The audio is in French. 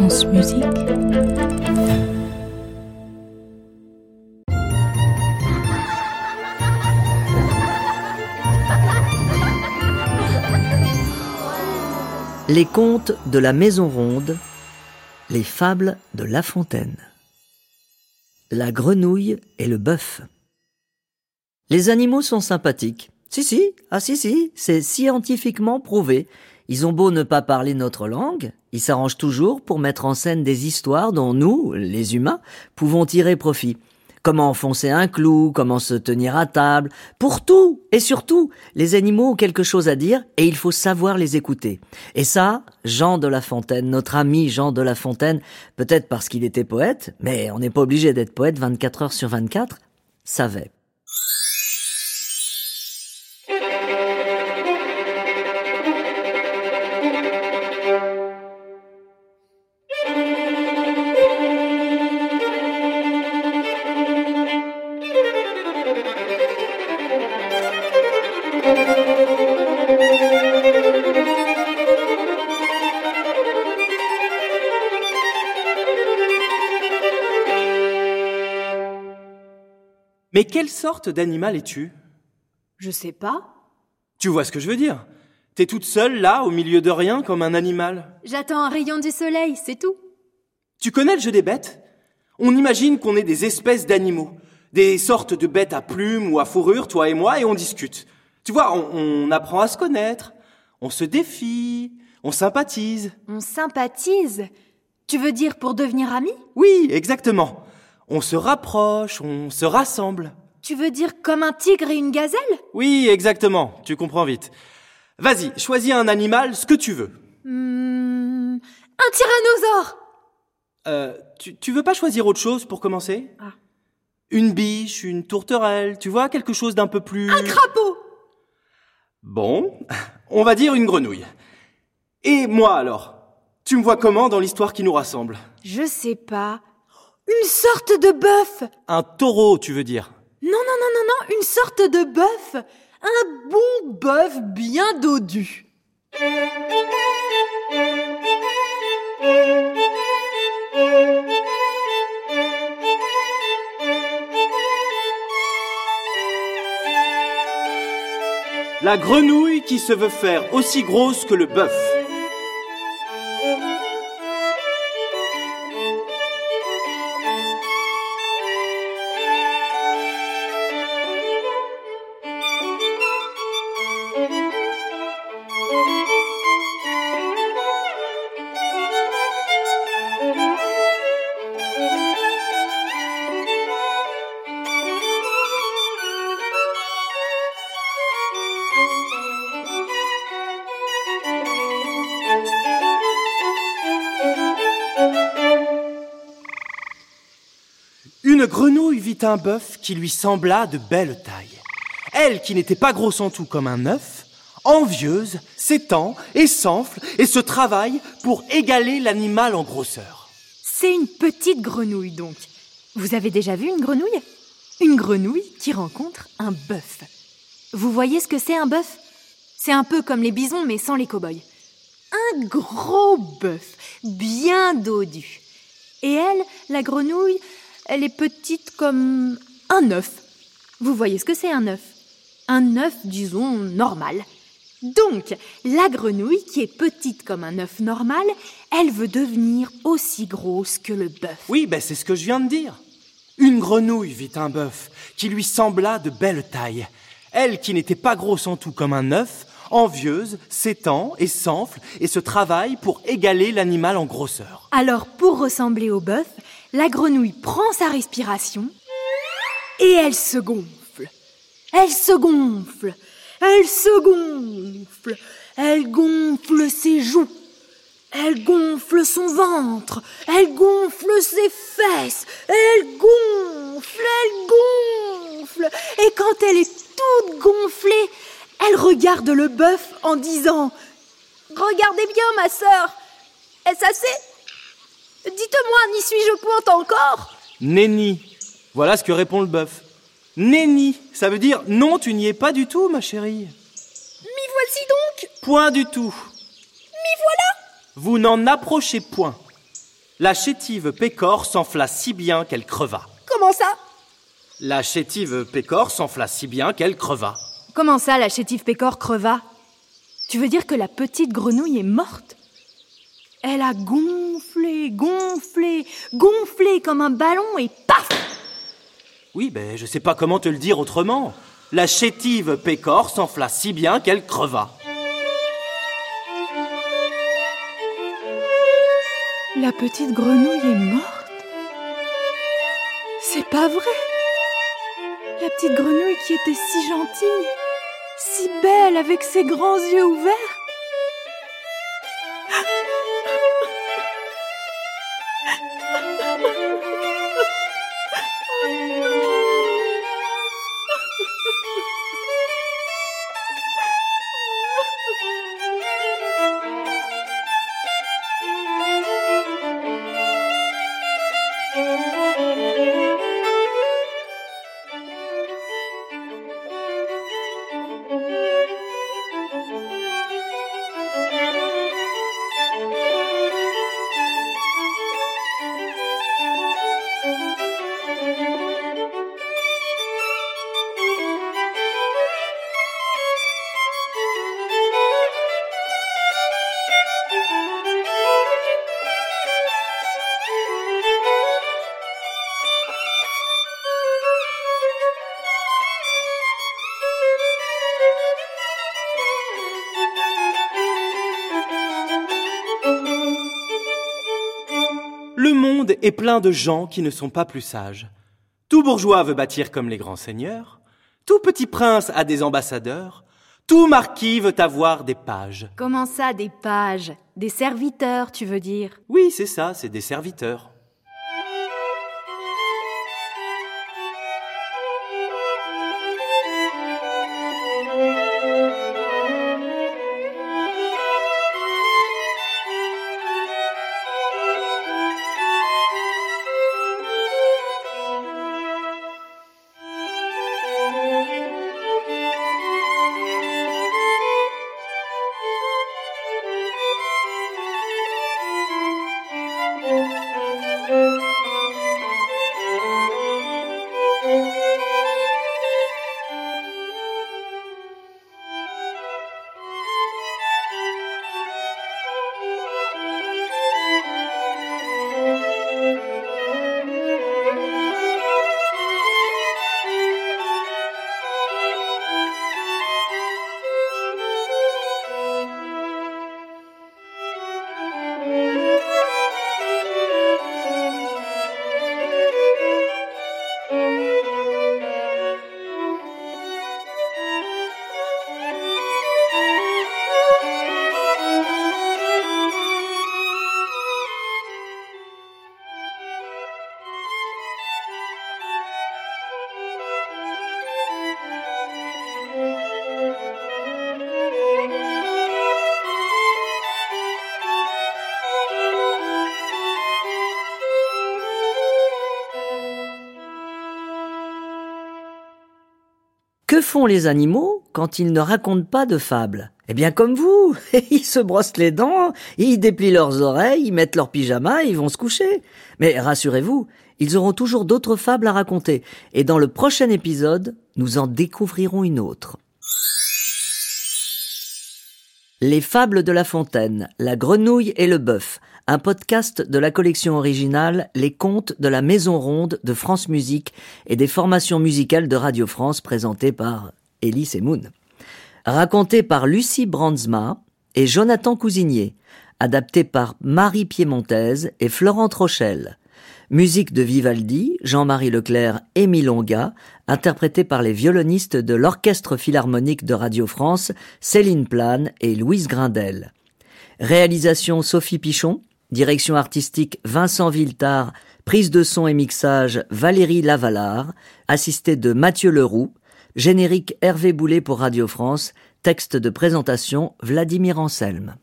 Les contes de la Maison Ronde, les fables de La Fontaine. La grenouille et le bœuf. Les animaux sont sympathiques. Si, si, ah si, si, c'est scientifiquement prouvé. Ils ont beau ne pas parler notre langue, ils s'arrangent toujours pour mettre en scène des histoires dont nous, les humains, pouvons tirer profit. Comment enfoncer un clou, comment se tenir à table. Pour tout et surtout, les animaux ont quelque chose à dire et il faut savoir les écouter. Et ça, Jean de La Fontaine, notre ami Jean de La Fontaine, peut-être parce qu'il était poète, mais on n'est pas obligé d'être poète 24 heures sur 24, savait. Mais quelle sorte d'animal es-tu? Je sais pas. Tu vois ce que je veux dire? T'es toute seule là, au milieu de rien, comme un animal. J'attends un rayon du soleil, c'est tout. Tu connais le jeu des bêtes? On imagine qu'on est des espèces d'animaux, des sortes de bêtes à plumes ou à fourrure, toi et moi, et on discute. Tu vois, on, on apprend à se connaître, on se défie, on sympathise. On sympathise? Tu veux dire pour devenir amis Oui, exactement. On se rapproche, on se rassemble. Tu veux dire comme un tigre et une gazelle? Oui, exactement, tu comprends vite. Vas-y, choisis un animal, ce que tu veux. Hmm, Un tyrannosaure Euh, tu, tu veux pas choisir autre chose pour commencer? Ah. Une biche, une tourterelle, tu vois, quelque chose d'un peu plus... Un crapaud Bon, on va dire une grenouille. Et moi alors? Tu me vois comment dans l'histoire qui nous rassemble? Je sais pas. Une sorte de bœuf. Un taureau, tu veux dire? Non, non, non, non, non, une sorte de bœuf. Un bon bœuf bien dodu. La grenouille qui se veut faire aussi grosse que le bœuf. Une grenouille vit un bœuf qui lui sembla de belle taille. Elle, qui n'était pas grosse en tout comme un œuf, envieuse, s'étend et s'enfle et se travaille pour égaler l'animal en grosseur. C'est une petite grenouille donc. Vous avez déjà vu une grenouille? Une grenouille qui rencontre un bœuf. Vous voyez ce que c'est un bœuf? C'est un peu comme les bisons mais sans les cow-boys. Un gros bœuf, bien dodu. Et elle, la grenouille, elle est petite comme un œuf. Vous voyez ce que c'est un œuf? Un œuf, disons, normal. Donc, la grenouille, qui est petite comme un œuf normal, elle veut devenir aussi grosse que le bœuf. Oui, ben c'est ce que je viens de dire. Une grenouille vit un bœuf qui lui sembla de belle taille. Elle, qui n'était pas grosse en tout comme un œuf, envieuse, s'étend et s'enfle et se travaille pour égaler l'animal en grosseur. Alors, pour ressembler au bœuf, la grenouille prend sa respiration et elle se gonfle. Elle se gonfle. Elle se gonfle. Elle gonfle ses joues. Elle gonfle son ventre. Elle gonfle ses fesses. Elle gonfle. Elle gonfle. Et quand elle est toute gonflée, elle regarde le bœuf en disant Regardez bien, ma sœur. Est-ce assez? Dites-moi, n'y suis-je point encore? Nenni. Voilà ce que répond le bœuf. Nenni, ça veut dire non, tu n'y es pas du tout, ma chérie. M'y voici donc? Point du tout. M'y voilà? Vous n'en approchez point. La chétive Pécore s'enfla si bien qu'elle creva. Comment ça? La chétive Pécore s'enfla si bien qu'elle creva. Comment ça, la chétive pécore creva? Tu veux dire que la petite grenouille est morte? Elle a gonflé, gonflé, gonflé comme un ballon et paf Oui, ben je sais pas comment te le dire autrement. La chétive Pécore s'enfla si bien qu'elle creva. La petite grenouille est morte C'est pas vrai La petite grenouille qui était si gentille, si belle avec ses grands yeux ouverts. Le monde est plein de gens qui ne sont pas plus sages. Tout bourgeois veut bâtir comme les grands seigneurs. Tout petit prince a des ambassadeurs. Tout marquis veut avoir des pages. Comment ça, des pages? Des serviteurs, tu veux dire? Oui, c'est ça, c'est des serviteurs. Que font les animaux quand ils ne racontent pas de fables? Eh bien comme vous, ils se brossent les dents, ils déplient leurs oreilles, ils mettent leur pyjama et ils vont se coucher. Mais rassurez-vous, ils auront toujours d'autres fables à raconter, et dans le prochain épisode, nous en découvrirons une autre. Les fables de La Fontaine, La Grenouille et le Bœuf, un podcast de la collection originale Les Contes de la Maison Ronde de France Musique et des formations musicales de Radio France présentées par Elise et Moon. Raconté par Lucie Brandsma et Jonathan Cousinier, adapté par Marie Piémontaise et Florent Rochelle. Musique de Vivaldi, Jean-Marie Leclerc et Milonga, interprétée par les violonistes de l'Orchestre Philharmonique de Radio France, Céline Plane et Louise Grindel. Réalisation Sophie Pichon, direction artistique Vincent Villetard, prise de son et mixage Valérie Lavalard, assistée de Mathieu Leroux, générique Hervé Boulet pour Radio France, texte de présentation Vladimir Anselme.